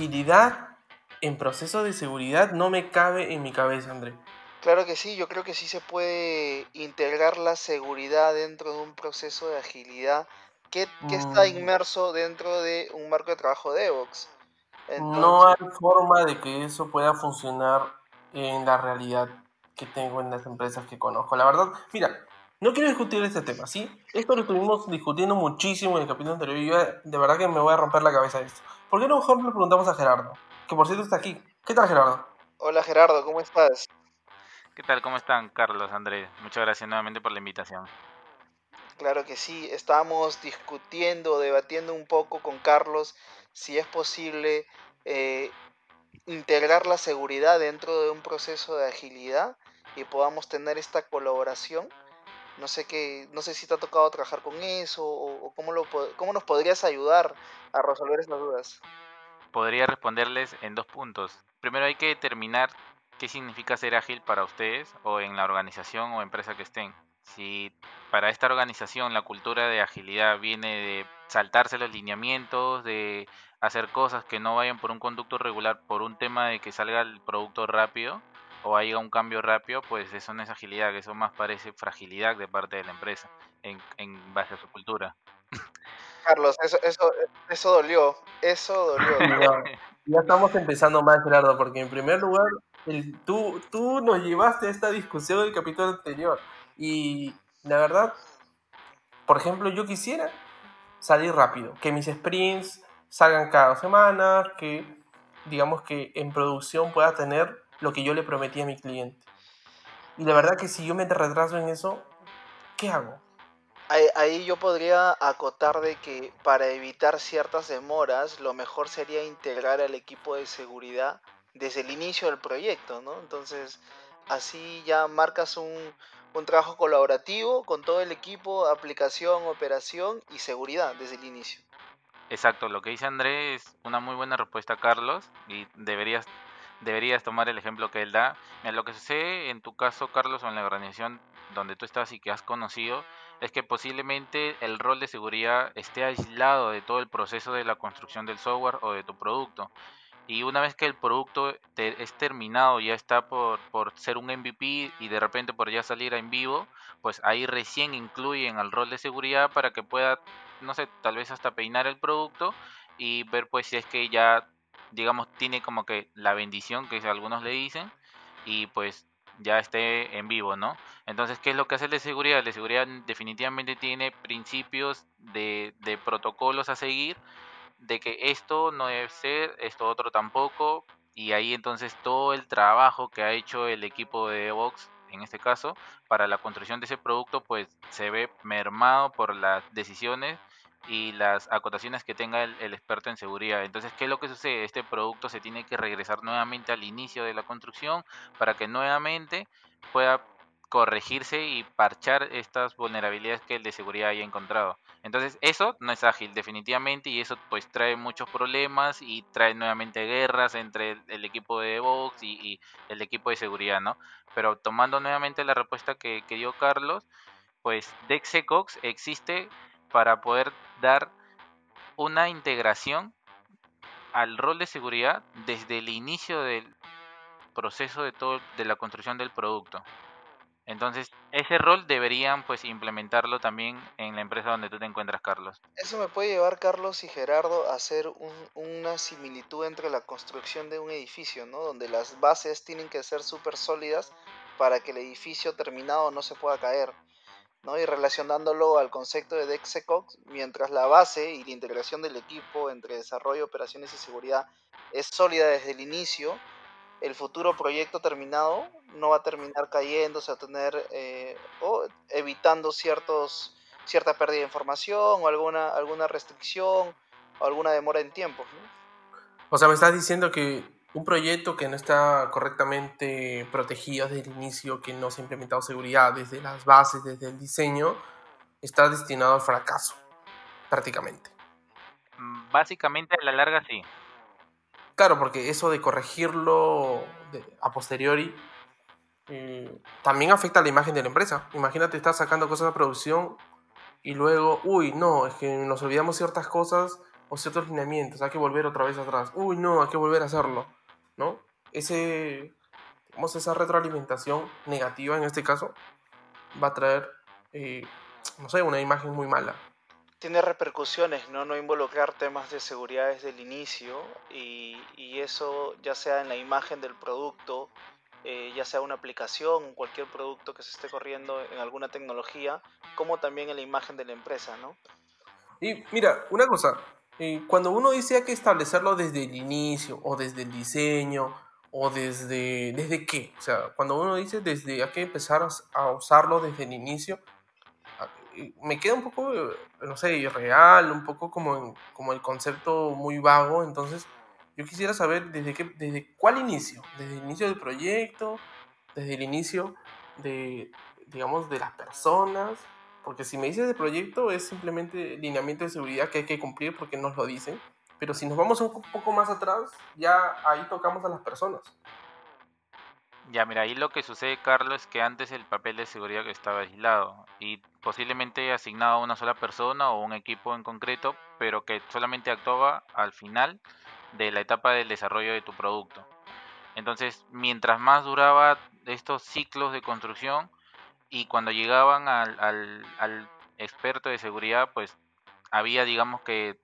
agilidad en procesos de seguridad no me cabe en mi cabeza, André. Claro que sí, yo creo que sí se puede integrar la seguridad dentro de un proceso de agilidad que, está Mm, inmerso dentro de un marco de trabajo de DevOps. no hay forma de que eso pueda funcionar en la realidad que tengo en las empresas que conozco. La verdad, mira, no quiero discutir este tema, ¿sí? Esto lo estuvimos discutiendo muchísimo en el capítulo anterior y yo de verdad que me voy a romper la cabeza de esto. ¿Por qué no mejor le preguntamos a Gerardo? Que por cierto está aquí. ¿Qué tal, Gerardo? hola Gerardo, ¿cómo estás? ¿Qué tal? ¿Cómo están, Carlos, Andrés? Muchas gracias nuevamente por la invitación. Claro que sí, estábamos discutiendo, debatiendo un poco con Carlos si es posible eh, integrar la seguridad dentro de un proceso de agilidad y podamos tener esta colaboración. No sé qué, no sé si te ha tocado trabajar con eso o, o cómo, lo, cómo nos podrías ayudar a resolver esas dudas. Podría responderles en dos puntos. Primero hay que determinar qué significa ser ágil para ustedes o en la organización o empresa que estén. Si para esta organización la cultura de agilidad viene de saltarse los lineamientos, de hacer cosas que no vayan por un conducto regular por un tema de que salga el producto rápido o haya un cambio rápido, pues eso no es agilidad, que eso más parece fragilidad de parte de la empresa en, en base a su cultura. Carlos, eso, eso, eso dolió, eso dolió. Ya, ya estamos empezando mal, Gerardo, porque en primer lugar, el, tú, tú nos llevaste a esta discusión del capítulo anterior. Y la verdad, por ejemplo, yo quisiera salir rápido, que mis sprints salgan cada dos semanas, que digamos que en producción pueda tener lo que yo le prometí a mi cliente. Y la verdad que si yo me retraso en eso, ¿qué hago? Ahí, ahí yo podría acotar de que para evitar ciertas demoras, lo mejor sería integrar al equipo de seguridad desde el inicio del proyecto, ¿no? Entonces, así ya marcas un, un trabajo colaborativo con todo el equipo, aplicación, operación y seguridad desde el inicio. Exacto, lo que dice Andrés es una muy buena respuesta, Carlos, y deberías, deberías tomar el ejemplo que él da. Mira, lo que sucede en tu caso, Carlos, o en la organización donde tú estás y que has conocido, es que posiblemente el rol de seguridad esté aislado de todo el proceso de la construcción del software o de tu producto. Y una vez que el producto te- es terminado, ya está por, por ser un MVP y de repente por ya salir en vivo, pues ahí recién incluyen al rol de seguridad para que pueda, no sé, tal vez hasta peinar el producto y ver pues si es que ya, digamos, tiene como que la bendición que algunos le dicen y pues ya esté en vivo, ¿no? Entonces, ¿qué es lo que hace de seguridad? De seguridad definitivamente tiene principios de, de protocolos a seguir de que esto no debe ser, esto otro tampoco, y ahí entonces todo el trabajo que ha hecho el equipo de Vox, en este caso, para la construcción de ese producto, pues se ve mermado por las decisiones y las acotaciones que tenga el, experto en seguridad. Entonces, ¿qué es lo que sucede? Este producto se tiene que regresar nuevamente al inicio de la construcción para que nuevamente pueda corregirse y parchar estas vulnerabilidades que el de seguridad haya encontrado. Entonces eso no es ágil definitivamente y eso pues trae muchos problemas y trae nuevamente guerras entre el, equipo de Vox y, el equipo de seguridad, ¿no? Pero tomando nuevamente la respuesta que, que dio Carlos, pues DexSecOps existe para poder dar una integración al rol de seguridad desde el inicio del proceso de todo de la construcción del producto. Entonces, ese rol deberían pues implementarlo también en la empresa donde tú te encuentras, Carlos. Eso me puede llevar, Carlos y Gerardo, a hacer un- una similitud entre la construcción de un edificio, ¿no? Donde las bases tienen que ser súper sólidas para que el edificio terminado no se pueda caer, ¿no? Y relacionándolo al concepto de DevSecOps, mientras la base y la integración del equipo entre desarrollo, operaciones y seguridad es sólida desde el inicio, el futuro proyecto terminado no va a terminar cayéndose a tener eh, o evitando ciertos cierta pérdida de información o alguna alguna restricción o alguna demora en tiempo ¿no? O sea, me estás diciendo que un proyecto que no está correctamente protegido desde el inicio, que no se ha implementado seguridad desde las bases, desde el diseño, está destinado al fracaso, prácticamente. Mm, Básicamente a la larga sí. Claro, porque eso de corregirlo a posteriori eh, también afecta a la imagen de la empresa. Imagínate, estás sacando cosas a producción y luego, uy, no, es que nos olvidamos ciertas cosas o ciertos lineamientos, hay que volver otra vez atrás. Uy, no, hay que volver a hacerlo, ¿no? Ese, digamos, esa retroalimentación negativa en este caso va a traer, eh, no sé, una imagen muy mala. Tiene repercusiones, ¿no? No involucrar temas de seguridad desde el inicio y, y eso ya sea en la imagen del producto, eh, ya sea una aplicación, cualquier producto que se esté corriendo en alguna tecnología, como también en la imagen de la empresa, ¿no? Y mira, una cosa, eh, cuando uno dice hay que establecerlo desde el inicio o desde el diseño o desde, ¿desde qué? O sea, cuando uno dice desde hay que empezar a usarlo desde el inicio, ah, me queda un poco, no sé, irreal, un poco como, como el concepto muy vago, entonces yo quisiera saber desde, qué, desde cuál inicio, desde el inicio del proyecto, desde el inicio de, digamos, de las personas, porque si me dices de proyecto es simplemente lineamiento de seguridad que hay que cumplir porque nos lo dicen, pero si nos vamos un poco más atrás, ya ahí tocamos a las personas. Ya, mira, ahí lo que sucede, Carlos, es que antes el papel de seguridad estaba aislado y posiblemente asignado a una sola persona o un equipo en concreto, pero que solamente actuaba al final de la etapa del desarrollo de tu producto. Entonces, mientras más duraba estos ciclos de construcción y cuando llegaban al, experto de seguridad, pues había, digamos que,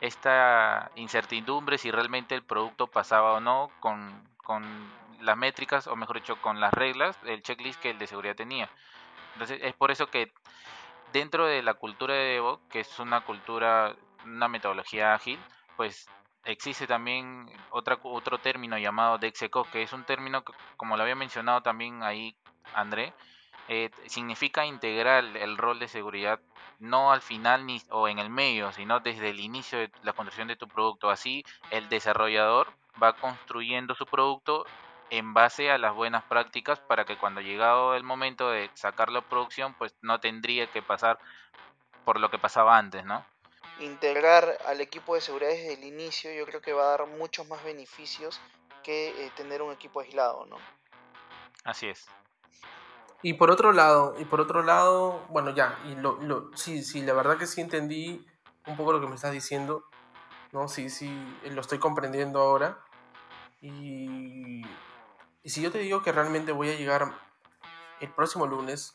esta incertidumbre si realmente el producto pasaba o no con, las métricas, o mejor dicho, con las reglas, el checklist que el de seguridad tenía. Entonces, es por eso que dentro de la cultura de Evo, que es una cultura, una metodología ágil, pues existe también otra, otro término llamado DexEco, que es un término que, como lo había mencionado también ahí André, eh, significa integrar el rol de seguridad no al final ni, o en el medio, sino desde el inicio de la construcción de tu producto. Así el desarrollador va construyendo su producto en base a las buenas prácticas para que cuando llegado el momento de sacarlo a producción, pues no tendría que pasar por lo que pasaba antes, ¿no? integrar al equipo de seguridad desde el inicio, yo creo que va a dar muchos más beneficios que eh, tener un equipo aislado, ¿no? Así es. Y por otro lado, y por otro lado, bueno, ya, y lo, lo, sí, sí, la verdad que sí entendí un poco lo que me estás diciendo, ¿no? Sí, sí, lo estoy comprendiendo ahora. Y, y si yo te digo que realmente voy a llegar el próximo lunes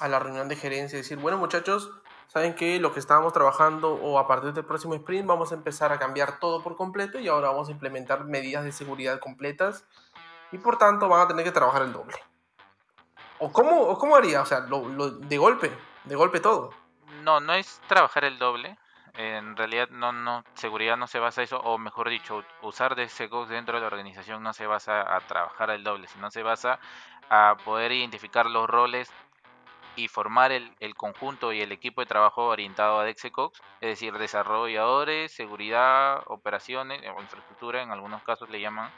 a la reunión de gerencia y decir, bueno muchachos, saben que lo que estábamos trabajando o a partir del próximo sprint vamos a empezar a cambiar todo por completo y ahora vamos a implementar medidas de seguridad completas y por tanto van a tener que trabajar el doble. ¿O cómo, o cómo haría? O sea, lo, de golpe, de golpe todo. No, no es trabajar el doble. En realidad, no, no, seguridad no se basa eso, o mejor dicho, usar de dentro de la organización no se basa a trabajar el doble, sino se basa a poder identificar los roles y formar el, el, conjunto y el equipo de trabajo orientado a DexEcox, es decir, desarrolladores, seguridad, operaciones o infraestructura, en algunos casos le llaman.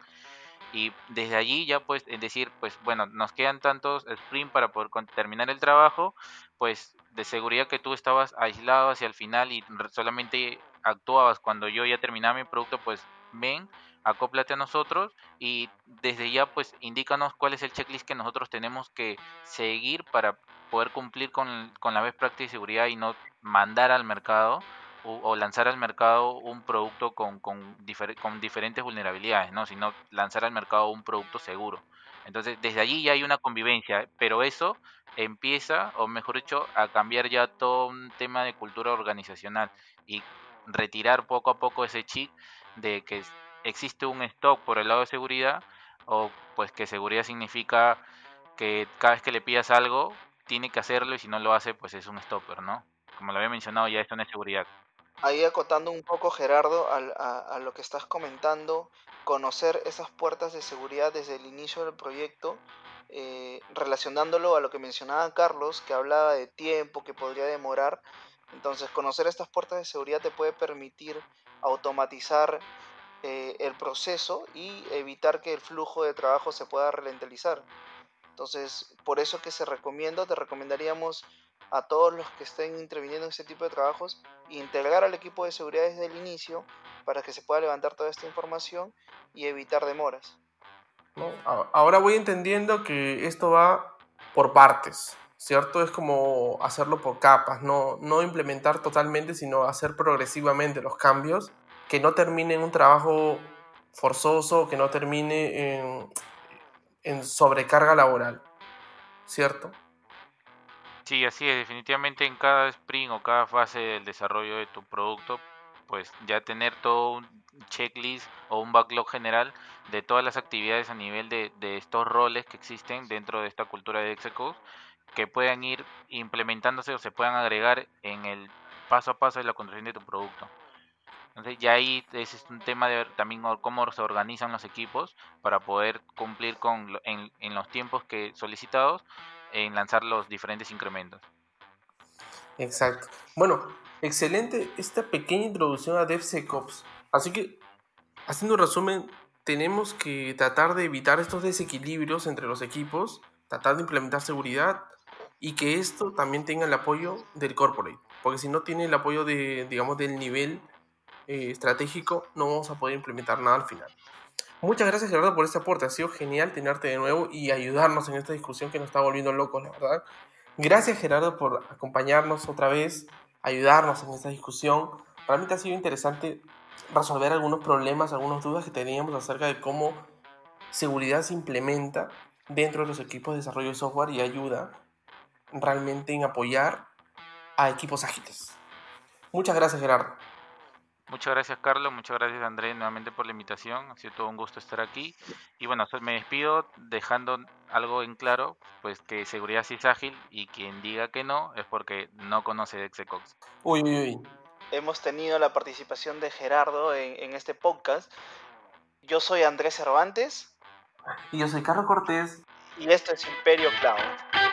Y desde allí ya pues, es decir, pues bueno, nos quedan tantos sprint para poder terminar el trabajo, pues de seguridad que tú estabas aislado hacia el final y solamente actuabas cuando yo ya terminaba mi producto, pues ven, acóplate a nosotros y desde ya pues indícanos cuál es el checklist que nosotros tenemos que seguir para poder cumplir con, con la best practice de seguridad y no mandar al mercado o, lanzar al mercado un producto con, con, con, diferentes vulnerabilidades, ¿no? sino lanzar al mercado un producto seguro. Entonces, desde allí ya hay una convivencia, pero eso empieza, o mejor dicho, a cambiar ya todo un tema de cultura organizacional y retirar poco a poco ese chip de que existe un stock por el lado de seguridad o pues que seguridad significa que cada vez que le pidas algo tiene que hacerlo y si no lo hace pues es un stopper, ¿no? Como lo había mencionado ya esto no es seguridad. Ahí acotando un poco Gerardo a, lo que estás comentando, conocer esas puertas de seguridad desde el inicio del proyecto, eh, relacionándolo a lo que mencionaba Carlos, que hablaba de tiempo, que podría demorar. Entonces, conocer estas puertas de seguridad te puede permitir automatizar eh, el proceso y evitar que el flujo de trabajo se pueda ralentizar. Entonces, por eso que se recomienda, te recomendaríamos a todos los que estén interviniendo en este tipo de trabajos, integrar al equipo de seguridad desde el inicio para que se pueda levantar toda esta información y evitar demoras. Ahora voy entendiendo que esto va por partes, ¿cierto? Es como hacerlo por capas, no, no implementar totalmente, sino hacer progresivamente los cambios que no termine en un trabajo forzoso, que no termine en, en sobrecarga laboral, ¿cierto? Sí, así es, definitivamente en cada sprint o cada fase del desarrollo de tu producto, pues ya tener todo un checklist o un backlog general de todas las actividades a nivel de, de estos roles que existen dentro de esta cultura de Execode que puedan ir implementándose o se puedan agregar en el paso a paso de la construcción de tu producto. Entonces ya ahí ese es un tema de también cómo se organizan los equipos para poder cumplir con en, en los tiempos que solicitados en lanzar los diferentes incrementos. Exacto. Bueno, excelente esta pequeña introducción a DevSecOps. Así que, haciendo un resumen, tenemos que tratar de evitar estos desequilibrios entre los equipos, tratar de implementar seguridad y que esto también tenga el apoyo del corporate. Porque si no tiene el apoyo de, digamos, del nivel eh, estratégico, no vamos a poder implementar nada al final. Muchas gracias Gerardo por este aporte, ha sido genial tenerte de nuevo y ayudarnos en esta discusión que nos está volviendo locos, la verdad. Gracias Gerardo por acompañarnos otra vez, ayudarnos en esta discusión. Realmente ha sido interesante resolver algunos problemas, algunas dudas que teníamos acerca de cómo seguridad se implementa dentro de los equipos de desarrollo de software y ayuda realmente en apoyar a equipos ágiles. Muchas gracias Gerardo. Muchas gracias Carlos, muchas gracias Andrés nuevamente por la invitación, ha sido todo un gusto estar aquí y bueno, me despido dejando algo en claro, pues que seguridad sí es ágil y quien diga que no es porque no conoce Dexecox. Uy, uy, uy. Hemos tenido la participación de Gerardo en, en este podcast. Yo soy Andrés Cervantes. Y yo soy Carlos Cortés. Y esto es Imperio Cloud.